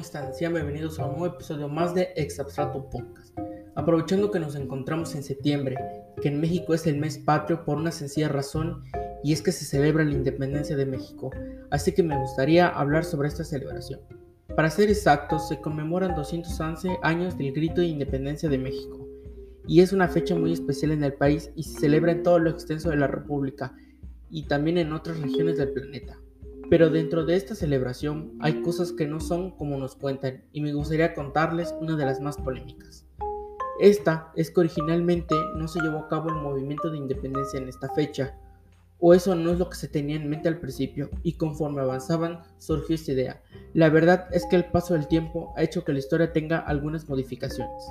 están? Sean bienvenidos a un nuevo episodio más de Exabstrato Podcast. Aprovechando que nos encontramos en septiembre, que en México es el mes patrio por una sencilla razón y es que se celebra la independencia de México, así que me gustaría hablar sobre esta celebración. Para ser exactos, se conmemoran 211 años del grito de independencia de México, y es una fecha muy especial en el país y se celebra en todo lo extenso de la República y también en otras regiones del planeta. Pero dentro de esta celebración hay cosas que no son como nos cuentan y me gustaría contarles una de las más polémicas. Esta es que originalmente no se llevó a cabo el movimiento de independencia en esta fecha, o eso no es lo que se tenía en mente al principio y conforme avanzaban surgió esta idea. La verdad es que el paso del tiempo ha hecho que la historia tenga algunas modificaciones.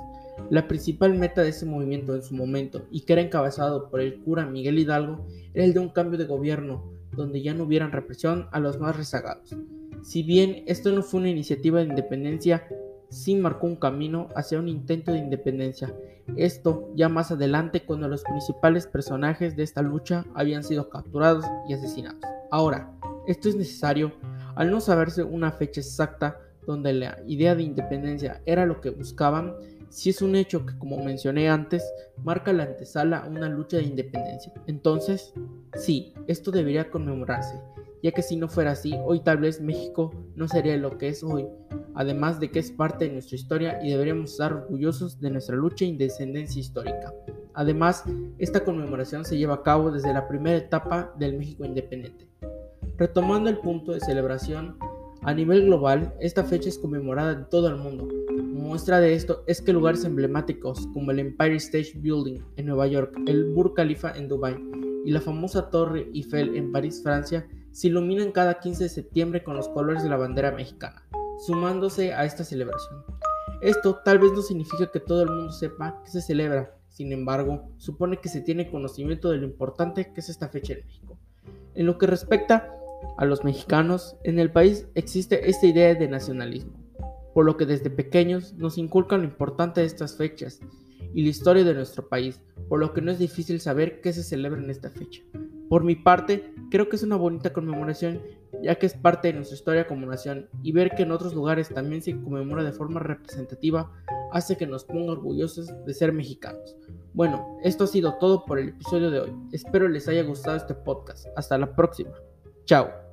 La principal meta de ese movimiento en su momento, y que era encabezado por el cura Miguel Hidalgo, era el de un cambio de gobierno donde ya no hubieran represión a los más rezagados. Si bien esto no fue una iniciativa de independencia, sí marcó un camino hacia un intento de independencia. Esto ya más adelante cuando los principales personajes de esta lucha habían sido capturados y asesinados. Ahora, esto es necesario al no saberse una fecha exacta donde la idea de independencia era lo que buscaban, si es un hecho que, como mencioné antes, marca la antesala a una lucha de independencia. Entonces, sí, esto debería conmemorarse, ya que si no fuera así, hoy tal vez México no sería lo que es hoy, además de que es parte de nuestra historia y deberíamos estar orgullosos de nuestra lucha e independencia histórica. Además, esta conmemoración se lleva a cabo desde la primera etapa del México independiente. Retomando el punto de celebración, a nivel global, esta fecha es conmemorada en todo el mundo, Muestra de esto es que lugares emblemáticos como el Empire State Building en Nueva York, el Burj Khalifa en Dubai y la famosa Torre Eiffel en París, Francia, se iluminan cada 15 de septiembre con los colores de la bandera mexicana, sumándose a esta celebración. Esto tal vez no significa que todo el mundo sepa que se celebra, sin embargo, supone que se tiene conocimiento de lo importante que es esta fecha en México. En lo que respecta a los mexicanos, en el país existe esta idea de nacionalismo por lo que desde pequeños nos inculcan lo importante de estas fechas y la historia de nuestro país, por lo que no es difícil saber qué se celebra en esta fecha. Por mi parte, creo que es una bonita conmemoración, ya que es parte de nuestra historia como nación, y ver que en otros lugares también se conmemora de forma representativa hace que nos ponga orgullosos de ser mexicanos. Bueno, esto ha sido todo por el episodio de hoy. Espero les haya gustado este podcast. Hasta la próxima. Ciao.